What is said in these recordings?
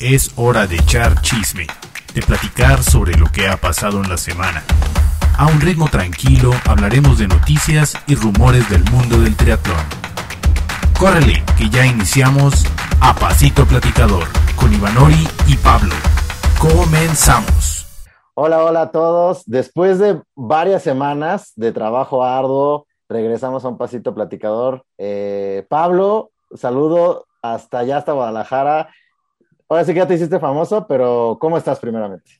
Es hora de echar chisme, de platicar sobre lo que ha pasado en la semana. A un ritmo tranquilo hablaremos de noticias y rumores del mundo del triatlón. Córrele, que ya iniciamos a Pasito Platicador con Ivanori y Pablo. Comenzamos. Hola, hola a todos. Después de varias semanas de trabajo arduo, regresamos a un Pasito Platicador. Eh, Pablo, saludo hasta allá, hasta Guadalajara. Ahora sí que ya te hiciste famoso, pero ¿cómo estás primeramente?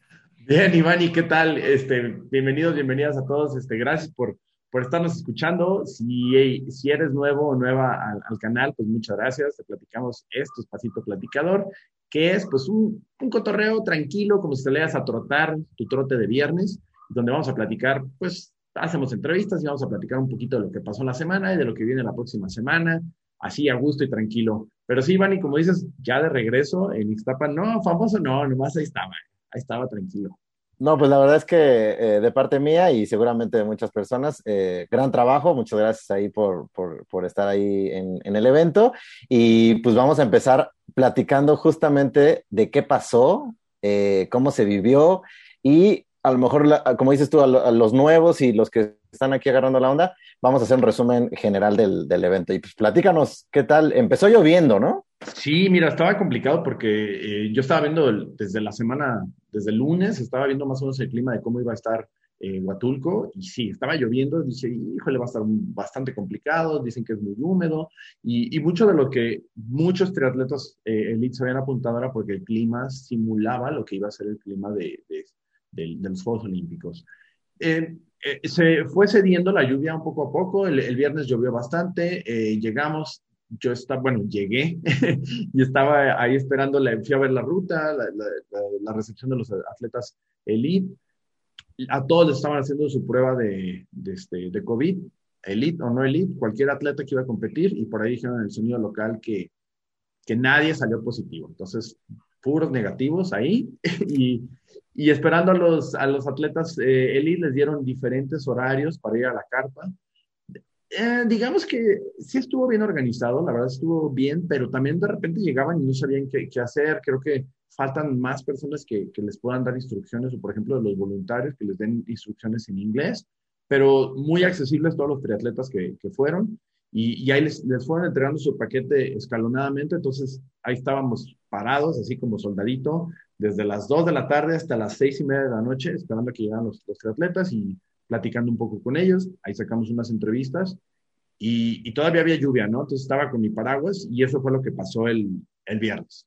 Bien, Iván, ¿y qué tal? Este, bienvenidos, bienvenidas a todos. Este, gracias por, por estarnos escuchando. Si, si eres nuevo o nueva al, canal, pues muchas gracias. Te platicamos esto, Pasito Platicador, que es pues un, un cotorreo tranquilo, como si te leas a trotar tu trote de viernes, donde vamos a platicar, pues hacemos entrevistas y vamos a platicar un poquito de lo que pasó en la semana y de lo que viene la próxima semana, así a gusto y tranquilo. Pero sí, Iván, y como dices, ya de regreso en Ixtapa, no, famoso no, nomás ahí estaba, ahí estaba tranquilo. No, pues la verdad es que eh, de parte mía y seguramente de muchas personas, eh, gran trabajo, muchas gracias ahí por, por, por estar ahí en, en, el evento y pues vamos a empezar platicando justamente de qué pasó, eh, cómo se vivió y a lo mejor, como dices tú, a, los nuevos y los que están aquí agarrando la onda, vamos a hacer un resumen general del, del evento. Y pues platícanos, ¿qué tal? Empezó lloviendo, ¿no? Sí, mira, estaba complicado porque eh, yo estaba viendo desde la semana, desde el lunes, estaba viendo más o menos el clima de cómo iba a estar eh, Huatulco y sí, estaba lloviendo, dije, híjole, va a estar bastante complicado, dicen que es muy húmedo y, y mucho de lo que muchos triatletas eh, habían apuntado era porque el clima simulaba lo que iba a ser el clima de, de, de los Juegos Olímpicos. Eh, eh, se fue cediendo la lluvia un poco a poco, el, viernes llovió bastante, eh, llegamos yo estaba, bueno, llegué y estaba ahí esperando, la, fui a ver la ruta, la, recepción de los atletas elite. A todos les estaban haciendo su prueba de, de, este, de COVID, elite o no elite, cualquier atleta que iba a competir, y por ahí dijeron en el sonido local que, que nadie salió positivo. Entonces, puros negativos ahí, y, y esperando a los, a los atletas eh, elite les dieron diferentes horarios para ir a la carpa eh, digamos que sí estuvo bien organizado, la verdad estuvo bien, pero también de repente llegaban y no sabían qué, qué hacer. Creo que faltan más personas que, que, les puedan dar instrucciones, o por ejemplo de los voluntarios que les den instrucciones en inglés, pero muy accesibles todos los triatletas que, que fueron. Y, y ahí les, les, fueron entregando su paquete escalonadamente, entonces ahí estábamos parados, así como soldadito, desde las 2 de la tarde hasta las 6 y media de la noche, esperando a que llegaran los, los triatletas y platicando un poco con ellos, ahí sacamos unas entrevistas y, y, todavía había lluvia, ¿no? Entonces estaba con mi paraguas y eso fue lo que pasó el, el viernes.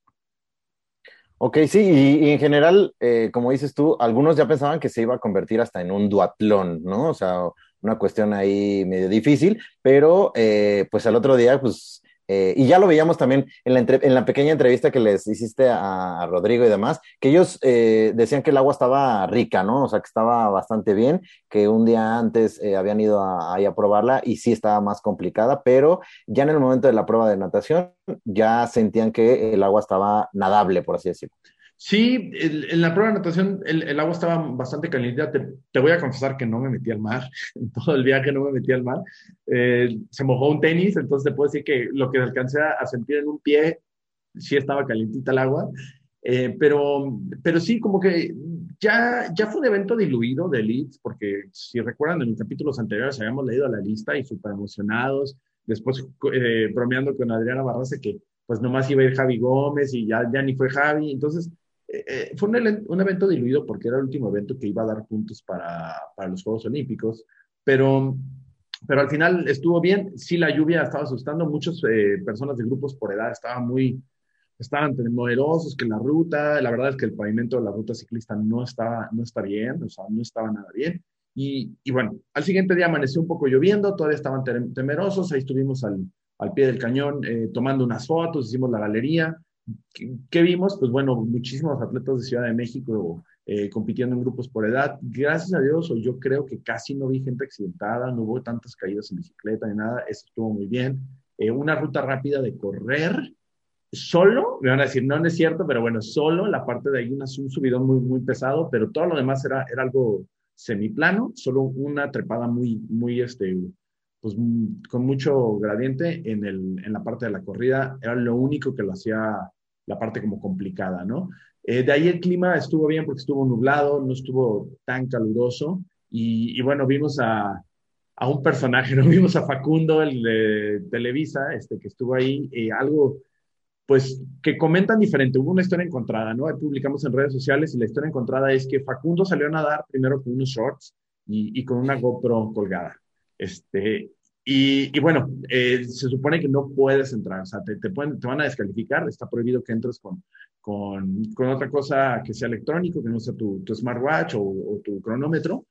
Ok, sí, y, y en general, eh, como dices tú, algunos ya pensaban que se iba a convertir hasta en un duatlón, ¿no? O sea, una cuestión ahí medio difícil, pero eh, pues al otro día, pues eh, y ya lo veíamos también en la, en la, pequeña entrevista que les hiciste a, Rodrigo y demás, que ellos eh, decían que el agua estaba rica, ¿no? O sea, que estaba bastante bien, que un día antes eh, habían ido a, a, a, probarla y sí estaba más complicada, pero ya en el momento de la prueba de natación ya sentían que el agua estaba nadable, por así decirlo. Sí, en la prueba de natación el, agua estaba bastante caliente. Te, te, voy a confesar que no me metí al mar. En todo el viaje no me metí al mar. Eh, se mojó un tenis, entonces te puedo decir que lo que alcancé a sentir en un pie, sí estaba calientita el agua. Eh, pero, pero sí, como que ya, ya fue un evento diluido de elites, porque si recuerdan, en los capítulos anteriores habíamos leído la lista y súper emocionados. Después eh, bromeando con Adriana Barraza que pues nomás iba a ir Javi Gómez y ya, ya ni fue Javi. Entonces, eh, fue un, un, evento diluido porque era el último evento que iba a dar puntos para, para los Juegos Olímpicos, pero, pero al final estuvo bien. Sí, la lluvia estaba asustando. Muchas eh, personas de grupos por edad estaban muy, estaban temerosos que la ruta, la verdad es que el pavimento de la ruta ciclista no estaba, no está bien, o sea, no estaba nada bien. Y, y bueno, al siguiente día amaneció un poco lloviendo, todavía estaban temerosos, ahí estuvimos al, al pie del cañón eh, tomando unas fotos, hicimos la galería, ¿Qué, ¿Qué, vimos? Pues bueno, muchísimos atletas de Ciudad de México eh, compitiendo en grupos por edad. Gracias a Dios, yo creo que casi no vi gente accidentada, no hubo tantas caídas en bicicleta ni nada, eso estuvo muy bien. Eh, una ruta rápida de correr solo, me van a decir, no, no es cierto, pero bueno, solo la parte de ahí, un subidón muy, muy pesado, pero todo lo demás era, era algo semiplano, solo una trepada muy, muy, este, pues con mucho gradiente en, el, en la parte de la corrida, era lo único que lo hacía la parte como complicada, ¿no? Eh, de ahí el clima estuvo bien porque estuvo nublado, no estuvo tan caluroso y, bueno, vimos a, a, un personaje, ¿no? Vimos a Facundo, el de Televisa, este, que estuvo ahí, eh, algo pues que comentan diferente. Hubo una historia encontrada, ¿no? Ahí publicamos en redes sociales y la historia encontrada es que Facundo salió a nadar primero con unos shorts y, y con una GoPro colgada. Este, y, y bueno, eh, se supone que no puedes entrar, o sea, te, te, pueden, van a descalificar, está prohibido que entres con, con, con otra cosa que sea electrónico, que no sea tu, tu smartwatch o, o, tu cronómetro.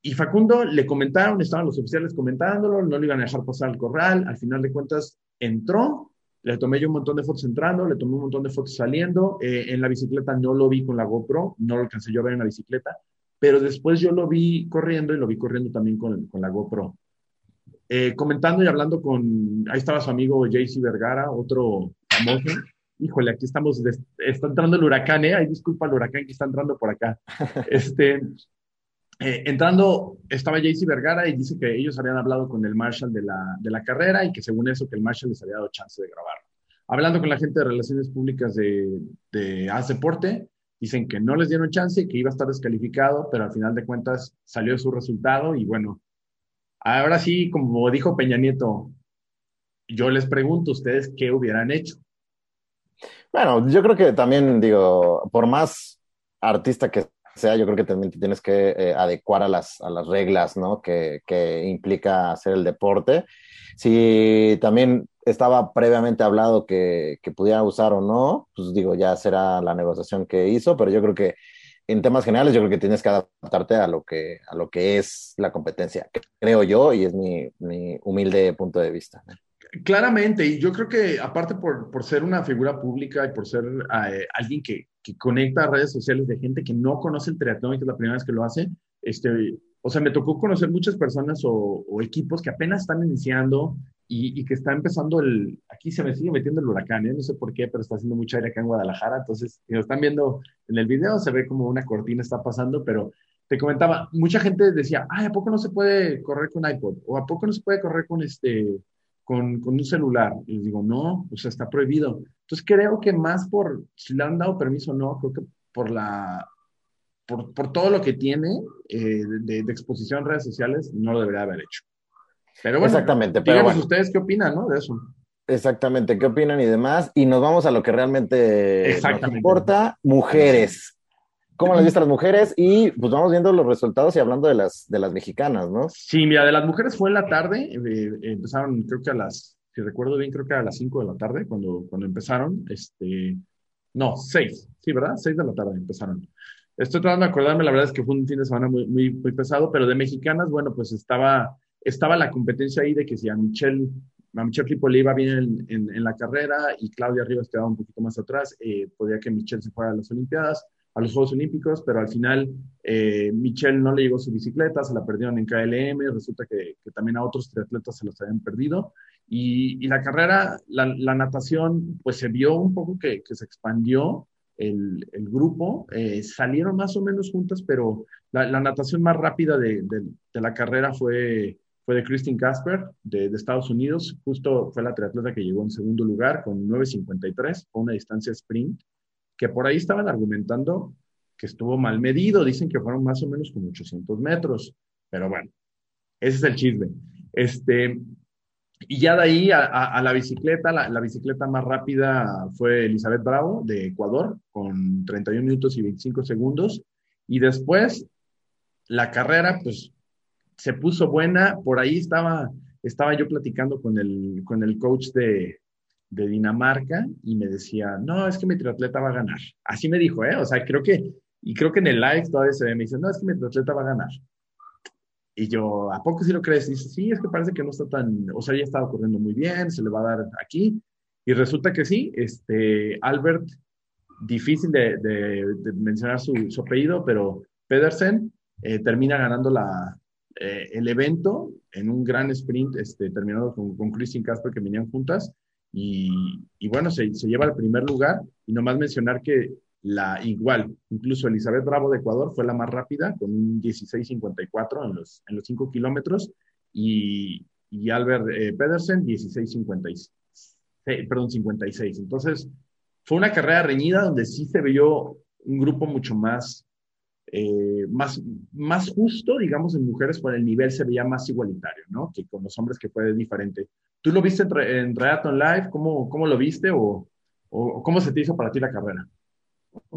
Y Facundo le comentaron, estaban los oficiales comentándolo, no le iban a dejar pasar al corral, al final de cuentas entró, le tomé yo un montón de fotos entrando, le tomé un montón de fotos saliendo. Eh, en la bicicleta no lo vi con la GoPro, no lo alcancé yo a ver en la bicicleta, pero después yo lo vi corriendo y lo vi corriendo también con, con la GoPro. Eh, comentando y hablando con, ahí estaba su amigo JC Vergara, otro famoso. Híjole, aquí estamos, está entrando el huracán, ¿eh? Ay, disculpa el huracán que está entrando por acá. Este, eh, entrando, estaba JC Vergara y dice que ellos habían hablado con el Marshall de la, de la carrera y que según eso que el Marshall les había dado chance de grabar. Hablando con la gente de Relaciones Públicas de, de AS Deporte, dicen que no les dieron chance, que iba a estar descalificado, pero al final de cuentas salió su resultado y bueno, ahora sí, como dijo Peña Nieto, yo les pregunto a ustedes qué hubieran hecho. Bueno, yo creo que también, digo, por más artista que sea, yo creo que también te tienes que eh, adecuar a las, a las reglas, ¿no? Que, que, implica hacer el deporte. Si también estaba previamente hablado que, que, pudiera usar o no, pues digo, ya será la negociación que hizo, pero yo creo que en temas generales, yo creo que tienes que adaptarte a lo que, a lo que es la competencia, creo yo, y es mi, mi humilde punto de vista. Claramente, y yo creo que aparte por, por ser una figura pública y por ser eh, alguien que, que, conecta a redes sociales de gente que no conoce el triatlón y que es la primera vez que lo hace, este, o sea, me tocó conocer muchas personas o, o equipos que apenas están iniciando y, y, que está empezando el, aquí se me sigue metiendo el huracán, ¿eh? no sé por qué, pero está haciendo mucho aire acá en Guadalajara, entonces, si lo están viendo en el video, se ve como una cortina está pasando, pero te comentaba, mucha gente decía, ay, ¿a poco no se puede correr con iPod? ¿O a poco no se puede correr con este con, con, un celular. Y les digo, no, o sea, está prohibido. Entonces creo que más por, si le han dado permiso o no, creo que por la, por, por todo lo que tiene eh, de, de, exposición en redes sociales, no lo debería haber hecho. Pero bueno, Exactamente, pero bueno. ustedes qué opinan, ¿no? De eso. Exactamente, qué opinan y demás. Y nos vamos a lo que realmente nos importa, mujeres. ¿Cómo las viste las mujeres? Y pues vamos viendo los resultados y hablando de las, de las mexicanas, ¿no? Sí, mira, de las mujeres fue en la tarde, eh, empezaron creo que a las, si recuerdo bien, creo que a las 5 de la tarde cuando, cuando empezaron, este, no, 6, sí, ¿verdad? 6 de la tarde empezaron. Estoy tratando de acordarme, la verdad es que fue un fin de semana muy, muy, muy pesado, pero de mexicanas, bueno, pues estaba, estaba la competencia ahí de que si a Michelle a Michelle Clipo le iba bien en, la carrera y Claudia Rivas quedaba un poquito más atrás, eh, podía que Michelle se fuera a las Olimpiadas a los Juegos Olímpicos, pero al final eh, Michelle no le llegó su bicicleta, se la perdieron en KLM, resulta que, también a otros triatletas se los habían perdido. Y, la carrera, la, natación, pues se vio un poco que, se expandió el, grupo, eh, salieron más o menos juntas, pero la, natación más rápida de, la carrera fue, fue de Christine Casper, de, de Estados Unidos, justo fue la triatleta que llegó en segundo lugar con 9.53, fue una distancia sprint que por ahí estaban argumentando que estuvo mal medido, dicen que fueron más o menos como 800 metros, pero bueno, ese es el chisme. Este, y ya de ahí a, a, a la bicicleta, la, la, bicicleta más rápida fue Elizabeth Bravo de Ecuador, con 31 minutos y 25 segundos, y después la carrera, pues se puso buena, por ahí estaba, estaba yo platicando con el, con el coach de, de Dinamarca y me decía, no, es que mi triatleta va a ganar. Así me dijo, ¿eh? O sea, creo que, y creo que en el live todavía se ve, me dice, no, es que mi triatleta va a ganar. Y yo, ¿a poco sí lo crees? Dice, sí, es que parece que no está tan, o sea, ya estaba corriendo muy bien, se le va a dar aquí. Y resulta que sí, este, Albert, difícil de mencionar su, su, apellido, pero Pedersen eh, termina ganando la, eh, el evento en un gran sprint, este, terminado con, con Christine Casper que venían juntas y, y bueno, se, se, lleva el primer lugar y nomás mencionar que la igual, incluso Elizabeth Bravo de Ecuador fue la más rápida con un 16.54 en los, en los 5 kilómetros y, y, Albert eh, Pedersen 16.56, eh, perdón, 56. Entonces, fue una carrera reñida donde sí se vio un grupo mucho más, eh, más, más justo, digamos, en mujeres, por el nivel se veía más igualitario, ¿no? Que con los hombres que fue diferente. ¿Tú lo viste en, en Live? ¿Cómo, ¿Cómo, lo viste o, o, cómo se te hizo para ti la carrera?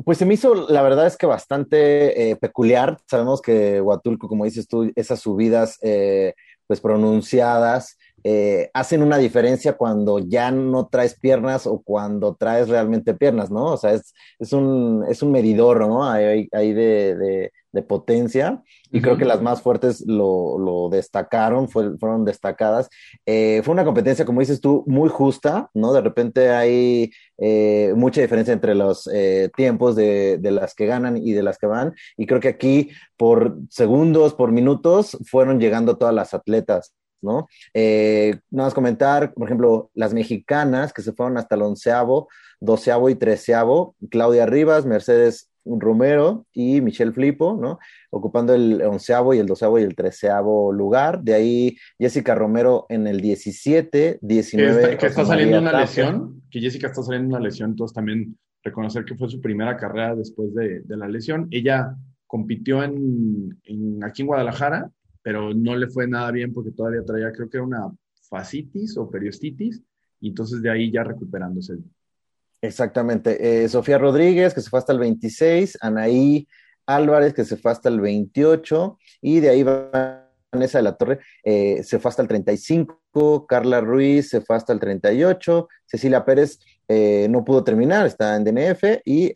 Pues se me hizo, la verdad es que bastante eh, peculiar. Sabemos que Huatulco, como dices tú, esas subidas eh, pues pronunciadas, eh, hacen una diferencia cuando ya no traes piernas o cuando traes realmente piernas, ¿no? O sea, es, es, un, es un medidor, ¿no? Ahí, de, de, potencia y creo que las más fuertes lo, lo destacaron, fueron destacadas. Eh, fue una competencia, como dices tú, muy justa, ¿no? De repente hay eh, mucha diferencia entre los tiempos de, de las que ganan y de las que van y creo que aquí por segundos, por minutos, fueron llegando todas las atletas. ¿No? Eh, nada más comentar, por ejemplo, las mexicanas que se fueron hasta el onceavo, doceavo y treceavo, Claudia Rivas, Mercedes Romero y Michelle Flipo, ¿no? Ocupando el onceavo y el doceavo y el treceavo lugar. De ahí Jessica Romero en el 17, 19. Que está, saliendo una lesión, que Jessica está saliendo una lesión, entonces también reconocer que fue su primera carrera después de, la lesión. Ella compitió en, aquí en Guadalajara pero no le fue nada bien porque todavía traía, creo que era una fascitis o periostitis, y entonces de ahí ya recuperándose. Exactamente. Eh, Sofía Rodríguez, que se fue hasta el 26, Anaí Álvarez, que se fue hasta el 28, y de ahí Vanessa de la Torre eh, se fue hasta el 35, Carla Ruiz se fue hasta el 38, Cecilia Pérez eh, no pudo terminar, está en DNF, y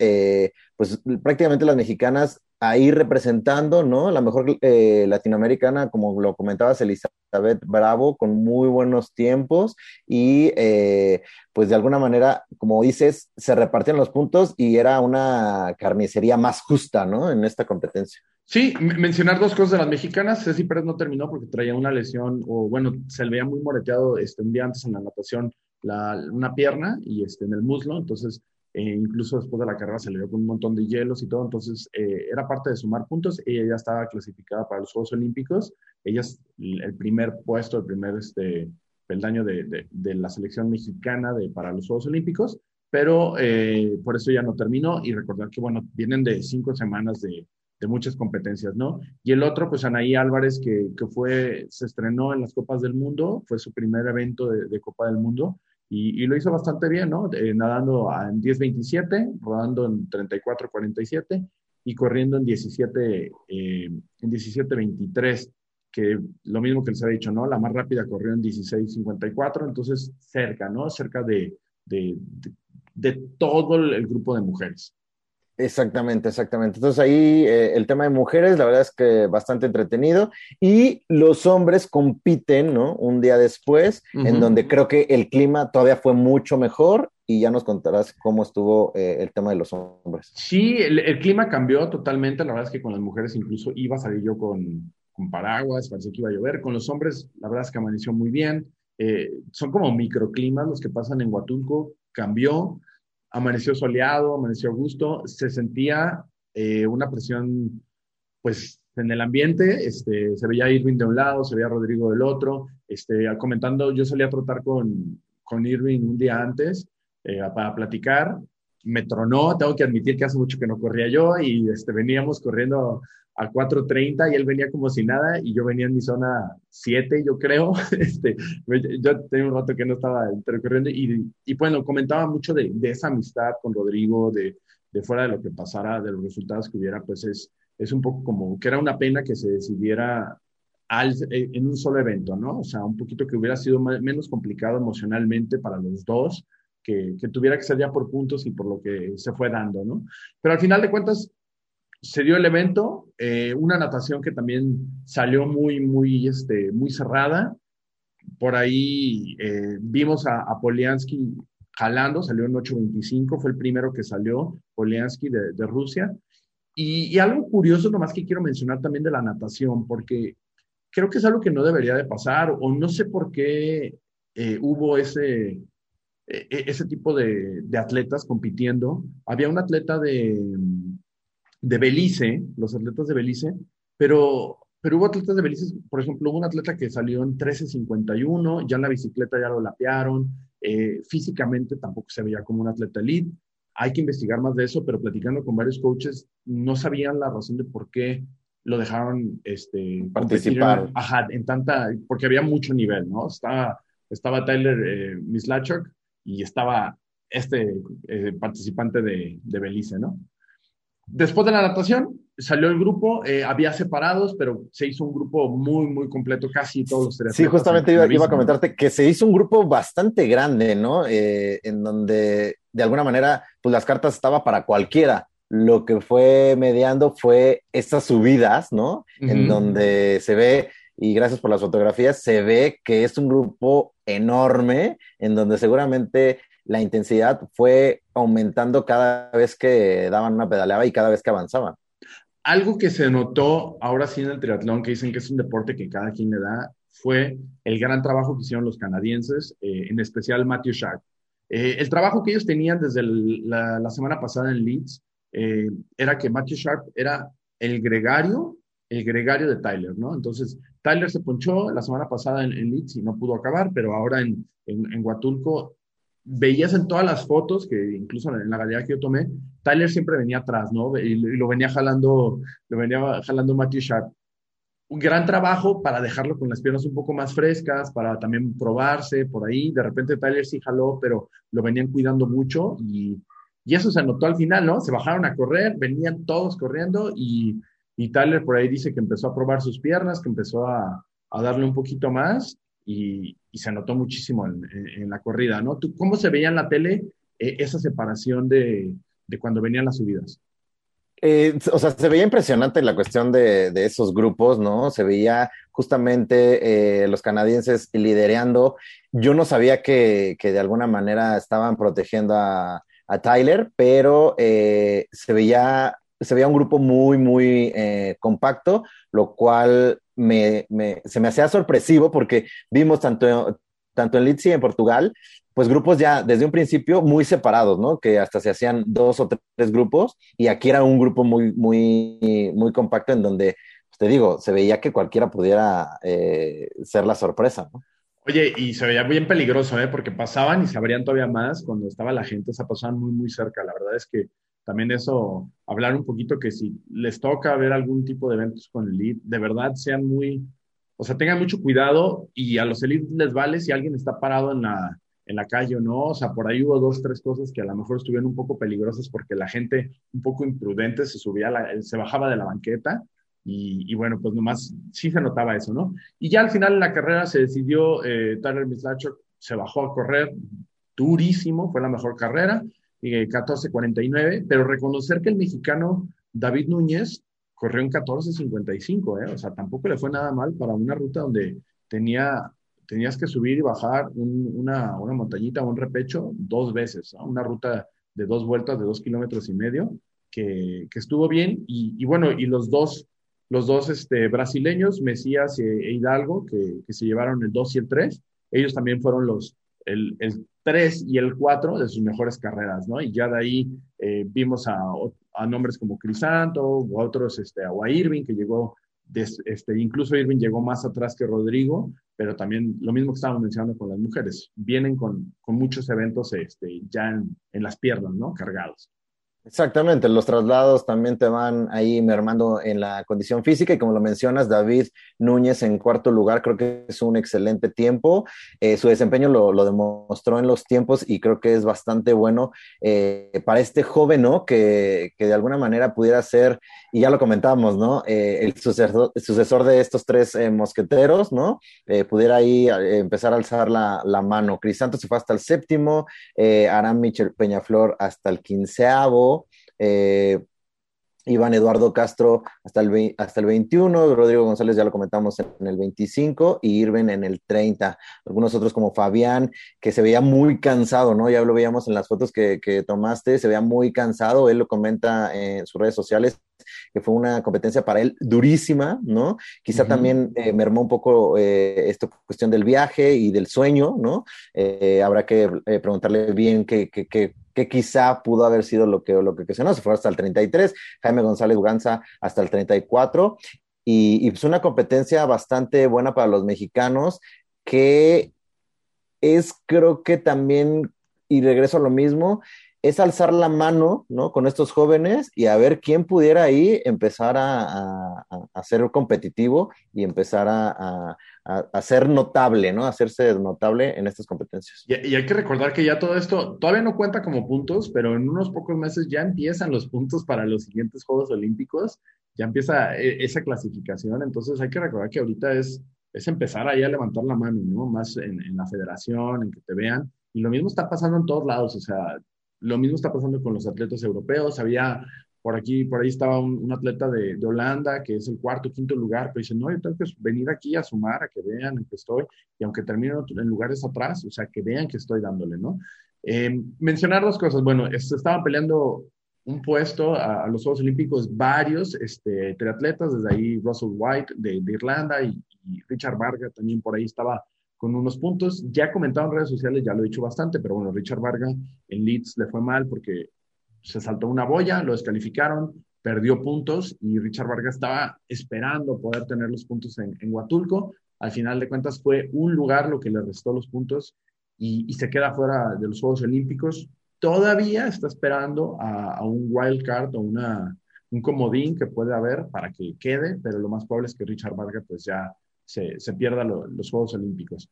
pues prácticamente las mexicanas ahí representando, ¿no? La mejor eh, latinoamericana, como lo comentabas, Elizabeth Bravo, con muy buenos tiempos y eh, pues de alguna manera, como dices, se repartían los puntos y era una carnicería más justa, ¿no? En esta competencia. Sí, mencionar dos cosas de las mexicanas. Ceci Pérez no terminó porque traía una lesión, o bueno, se le veía muy moreteado este, un día antes en la natación la, una pierna y este, en el muslo, entonces eh, incluso después de la carrera se le dio con un montón de hielos y todo, entonces eh, era parte de sumar puntos. Ella ya estaba clasificada para los Juegos Olímpicos. Ella es el primer puesto, el primer este, peldaño de, de, la selección mexicana de, para los Juegos Olímpicos, pero eh, por eso ya no terminó. Y recordar que, bueno, vienen de cinco semanas de, de muchas competencias, ¿no? Y el otro, pues Anaí Álvarez, que, que, fue, se estrenó en las Copas del Mundo, fue su primer evento de, de Copa del Mundo y, lo hizo bastante bien, ¿no? Eh, nadando en 10.27, rodando en 34.47 y corriendo en 17, eh, en 17.23, que lo mismo que les había dicho, ¿no? La más rápida corrió en 16.54, entonces cerca, ¿no? Cerca de, de, de todo el grupo de mujeres. Exactamente, exactamente. Entonces ahí eh, el tema de mujeres, la verdad es que bastante entretenido. Y los hombres compiten, ¿no? Un día después, en donde creo que el clima todavía fue mucho mejor y ya nos contarás cómo estuvo eh, el tema de los hombres. Sí, el, clima cambió totalmente. La verdad es que con las mujeres incluso iba a salir yo con, con paraguas, parecía que iba a llover. Con los hombres, la verdad es que amaneció muy bien. Eh, son como microclimas los que pasan en Huatulco. Cambió amaneció soleado, amaneció a gusto, se sentía eh, una presión, pues, en el ambiente, este, se veía Irving de un lado, se veía Rodrigo del otro, este, comentando, yo salí a trotar con, con Irving un día antes eh, para platicar, me tronó, tengo que admitir que hace mucho que no corría yo y este, veníamos corriendo a 4.30 y él venía como si nada y yo venía en mi zona 7, yo creo. Este, yo tenía un rato que no estaba recorriendo y, y bueno, comentaba mucho de, de, esa amistad con Rodrigo, de, de, fuera de lo que pasara, de los resultados que hubiera, pues es, es un poco como que era una pena que se decidiera al, en un solo evento, ¿no? O sea, un poquito que hubiera sido menos complicado emocionalmente para los dos, que, que tuviera que ser ya por puntos y por lo que se fue dando, ¿no? Pero al final de cuentas, se dio el evento, eh, una natación que también salió muy, muy, este, muy cerrada. Por ahí eh, vimos a, Poliansky jalando, salió en 8.25, fue el primero que salió, Poliansky de, Rusia. Y, algo curioso nomás que quiero mencionar también de la natación, porque creo que es algo que no debería de pasar, o no sé por qué eh, hubo ese, ese tipo de, atletas compitiendo. Había un atleta de, de Belice, los atletas de Belice, pero, pero hubo atletas de Belice, por ejemplo, hubo un atleta que salió en 13.51, ya en la bicicleta ya lo lapearon, eh, físicamente tampoco se veía como un atleta elite, hay que investigar más de eso, pero platicando con varios coaches, no sabían la razón de por qué lo dejaron este, participar. En, ajá, en tanta, porque había mucho nivel, ¿no? Estaba, estaba Tyler eh, Mislachok y estaba este eh, participante de, de, Belice, ¿no? Después de la natación, salió el grupo, eh, había separados, pero se hizo un grupo muy, muy completo, casi todos los Sí, justamente iba, iba, a comentarte que se hizo un grupo bastante grande, ¿no? Eh, en donde de alguna manera, pues las cartas estaban para cualquiera. Lo que fue mediando fue estas subidas, ¿no? En donde se ve, y gracias por las fotografías, se ve que es un grupo enorme, en donde seguramente la intensidad fue aumentando cada vez que daban una pedaleada y cada vez que avanzaban. Algo que se notó ahora sí en el triatlón, que dicen que es un deporte que cada quien le da, fue el gran trabajo que hicieron los canadienses, eh, en especial Matthew Sharp. Eh, el trabajo que ellos tenían desde la, semana pasada en Leeds eh, era que Matthew Sharp era el gregario, el gregario de Tyler, ¿no? Entonces, Tyler se ponchó la semana pasada en, Leeds y no pudo acabar, pero ahora en, en, en Huatulco veías en todas las fotos, que incluso en la galería que yo tomé, Tyler siempre venía atrás, ¿no? Y, lo venía jalando, lo venía jalando Matthew Sharp. Un gran trabajo para dejarlo con las piernas un poco más frescas, para también probarse por ahí. De repente Tyler sí jaló, pero lo venían cuidando mucho y, y eso se notó al final, ¿no? Se bajaron a correr, venían todos corriendo y, y Tyler por ahí dice que empezó a probar sus piernas, que empezó a, a darle un poquito más y, se notó muchísimo en, la corrida, ¿no? ¿Cómo se veía en la tele eh, esa separación de, cuando venían las subidas? Eh, o sea, se veía impresionante la cuestión de, esos grupos, ¿no? Se veía justamente eh, los canadienses lidereando. Yo no sabía que, de alguna manera estaban protegiendo a, a Tyler, pero se veía se veía un grupo muy, muy compacto, lo cual me, se me hacía sorpresivo porque vimos tanto, tanto en Leeds y en Portugal, pues grupos ya desde un principio muy separados, ¿no? Que hasta se hacían dos o tres grupos y aquí era un grupo muy, muy, muy compacto en donde, pues te digo, se veía que cualquiera pudiera eh, ser la sorpresa, ¿no? Oye, y se veía bien peligroso, ¿eh? Porque pasaban y se abrían todavía más cuando estaba la gente, se pasaban muy, muy cerca. La verdad es que también eso, hablar un poquito que si les toca ver algún tipo de eventos con el elite, de verdad sean muy, o sea, tengan mucho cuidado y a los elite les vale si alguien está parado en la, en la calle o no, o sea, por ahí hubo dos, tres cosas que a lo mejor estuvieron un poco peligrosas porque la gente un poco imprudente se subía, se bajaba de la banqueta y, bueno, pues nomás sí se notaba eso, ¿no? Y ya al final en la carrera se decidió, eh, Tyler se bajó a correr durísimo, fue la mejor carrera, 14.49, pero reconocer que el mexicano David Núñez corrió en 14.55, ¿eh? o sea, tampoco le fue nada mal para una ruta donde tenía, tenías que subir y bajar una, una, montañita o un repecho dos veces, una ruta de dos vueltas de dos kilómetros y medio, que, estuvo bien, y, bueno, y los dos, los dos este, brasileños, Mesías e Hidalgo, que, que, se llevaron el 2 y el 3, ellos también fueron los, el, el 3 y el 4 de sus mejores carreras, ¿no? Y ya de ahí eh, vimos a, a, nombres como Crisanto, o a otros, este, a Irving, que llegó, este, incluso Irving llegó más atrás que Rodrigo, pero también lo mismo que estábamos mencionando con las mujeres, vienen con, con muchos eventos este, ya en, en las piernas, ¿no? Cargados. Exactamente, los traslados también te van ahí mermando en la condición física y como lo mencionas, David Núñez en cuarto lugar, creo que es un excelente tiempo. Eh, su desempeño lo, demostró en los tiempos y creo que es bastante bueno eh, para este joven, ¿no? Que, que, de alguna manera pudiera ser, y ya lo comentábamos, ¿no? Eh, el, sucesor, sucesor, de estos tres mosqueteros, ¿no? pudiera ahí empezar a alzar la, la mano. Crisanto se fue hasta el séptimo, Aram Michel Peñaflor hasta el quinceavo. Eh, Iván Eduardo Castro hasta el, hasta el 21, Rodrigo González ya lo comentamos en el 25 y Irven en el 30. Algunos otros como Fabián, que se veía muy cansado, ¿no? Ya lo veíamos en las fotos que, tomaste, se veía muy cansado, él lo comenta en sus redes sociales, que fue una competencia para él durísima, ¿no? Quizá también eh, mermó un poco eh, esta cuestión del viaje y del sueño, ¿no? habrá que preguntarle bien qué, qué, qué que quizá pudo haber sido lo que, lo que se fue hasta el 33, Jaime González Uganza hasta el 34, y, y pues una competencia bastante buena para los mexicanos, que es creo que también, y regreso a lo mismo, es alzar la mano, ¿no? Con estos jóvenes y a ver quién pudiera ahí empezar a, ser competitivo y empezar a, ser notable, ¿no? Hacerse notable en estas competencias. Y, hay que recordar que ya todo esto todavía no cuenta como puntos, pero en unos pocos meses ya empiezan los puntos para los siguientes Juegos Olímpicos, ya empieza e, esa clasificación, entonces hay que recordar que ahorita es, es empezar ahí a levantar la mano, ¿no? Más en, en la federación, en que te vean. Y lo mismo está pasando en todos lados, o sea, lo mismo está pasando con los atletas europeos. Había por aquí, por ahí estaba un, atleta de, Holanda que es el cuarto, quinto lugar, pero dice, no, yo tengo que venir aquí a sumar, a que vean en que estoy, y aunque termine en lugares atrás, o sea, que vean que estoy dándole, ¿no? Eh, mencionar dos cosas, bueno, estaban peleando un puesto a, los Juegos Olímpicos varios este, triatletas, desde ahí Russell White de, Irlanda y, Richard Varga también por ahí estaba con unos puntos. Ya comentado en redes sociales, ya lo he dicho bastante, pero bueno, Richard Varga en Leeds le fue mal porque se saltó una boya, lo descalificaron, perdió puntos y Richard Varga estaba esperando poder tener los puntos en, en Huatulco. Al final de cuentas fue un lugar lo que le restó los puntos y, se queda fuera de los Juegos Olímpicos. Todavía está esperando a, un wild card o una, un comodín que puede haber para que quede, pero lo más probable es que Richard Varga pues ya se, se pierda los Juegos Olímpicos.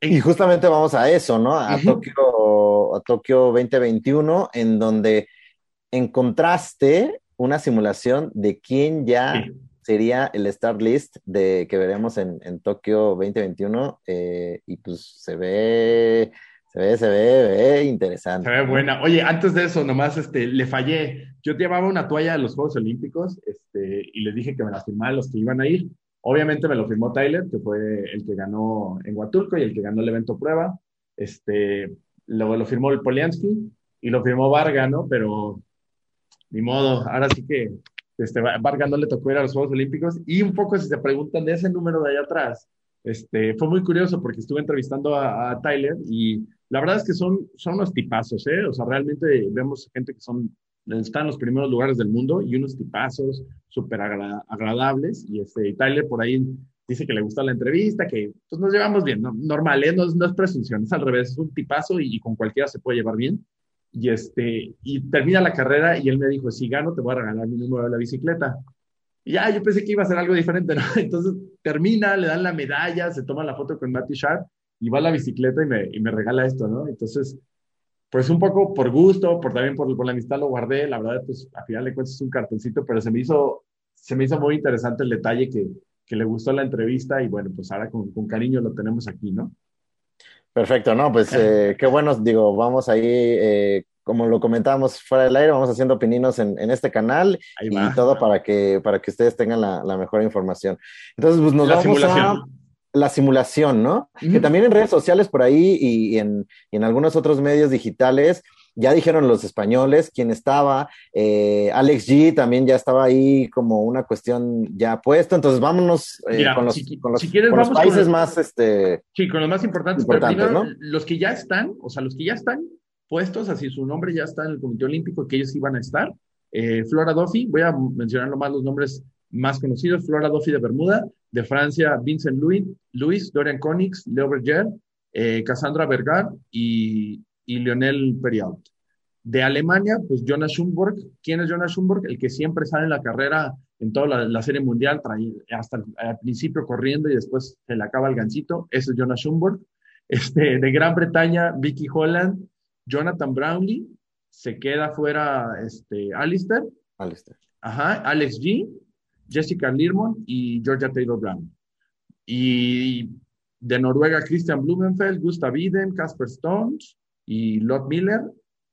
Y justamente vamos a eso, ¿no? A Tokio, a Tokio 2021, en donde encontraste una simulación de quién ya sería el start list de que veremos en, en Tokio 2021 eh, y pues se ve se ve, se ve, interesante. Se ve buena. Oye, antes de eso, nomás este, le fallé. Yo llevaba una toalla de los Juegos Olímpicos este, y les dije que me la firmara los que iban a ir. Obviamente me lo firmó Tyler, que fue el que ganó en Huatulco y el que ganó el evento prueba. Este, luego lo firmó el Poliansky y lo firmó Varga, ¿no? Pero ni modo, ahora sí que este, Varga no le tocó ir a los Juegos Olímpicos. Y un poco si se preguntan de ese número de allá atrás, este, fue muy curioso porque estuve entrevistando a, Tyler y la verdad es que son, son unos tipazos, ¿eh? O sea, realmente vemos gente que son están los primeros lugares del mundo y unos tipazos súper agradables. Y este, Tyler por ahí dice que le gustó la entrevista, que pues nos llevamos bien, normal, ¿eh? no, es presunción, es al revés, es un tipazo y, con cualquiera se puede llevar bien. Y, este, y termina la carrera y él me dijo, si gano te voy a regalar mi número de la bicicleta. Y ya, yo pensé que iba a ser algo diferente, ¿no? Entonces termina, le dan la medalla, se toma la foto con Matty Sharp y va a la bicicleta y me, y me regala esto, ¿no? Entonces, pues un poco por gusto, por también por, por la amistad lo guardé, la verdad, pues a final de cuentas es un cartoncito, pero se me hizo, se me hizo muy interesante el detalle que, que le gustó la entrevista y bueno, pues ahora con, con cariño lo tenemos aquí, ¿no? Perfecto, no, pues eh, qué bueno, digo, vamos ahí, eh, como lo comentábamos fuera del aire, vamos haciendo pininos en, en este canal y todo para que, para que ustedes tengan la, la mejor información. Entonces, pues nos vamos a la simulación, ¿no? Que también en redes sociales por ahí y, en, algunos otros medios digitales ya dijeron los españoles quién estaba, eh, Alex G también ya estaba ahí como una cuestión ya puesta, entonces vámonos eh, con los, con los, países más, este... Sí, con los más importantes, los que ya están, o sea, los que ya están puestos, así su nombre ya está en el Comité Olímpico, que ellos iban a estar, eh, Flora Duffy, voy a mencionar nomás los nombres más conocidos, Flora Duffy de Bermuda, de Francia, Vincent Louis, Luis Dorian Konix, Leo Berger, eh, Cassandra Bergar y, y Lionel Periaut. De Alemania, pues Jonas Schumburg. ¿Quién es Jonas Schumburg? El que siempre sale en la carrera en toda la, serie mundial, hasta el, principio corriendo y después se le acaba el gancito. Ese es Jonas Schumburg. Este, de Gran Bretaña, Vicky Holland, Jonathan Brownlee. Se queda fuera este, Alistair. Alistair. Ajá, Alex G. Jessica Lirmon y Georgia Taylor Brown. Y de Noruega, Christian Blumenfeld, Gustav Iden, Casper Stones y Lot Miller.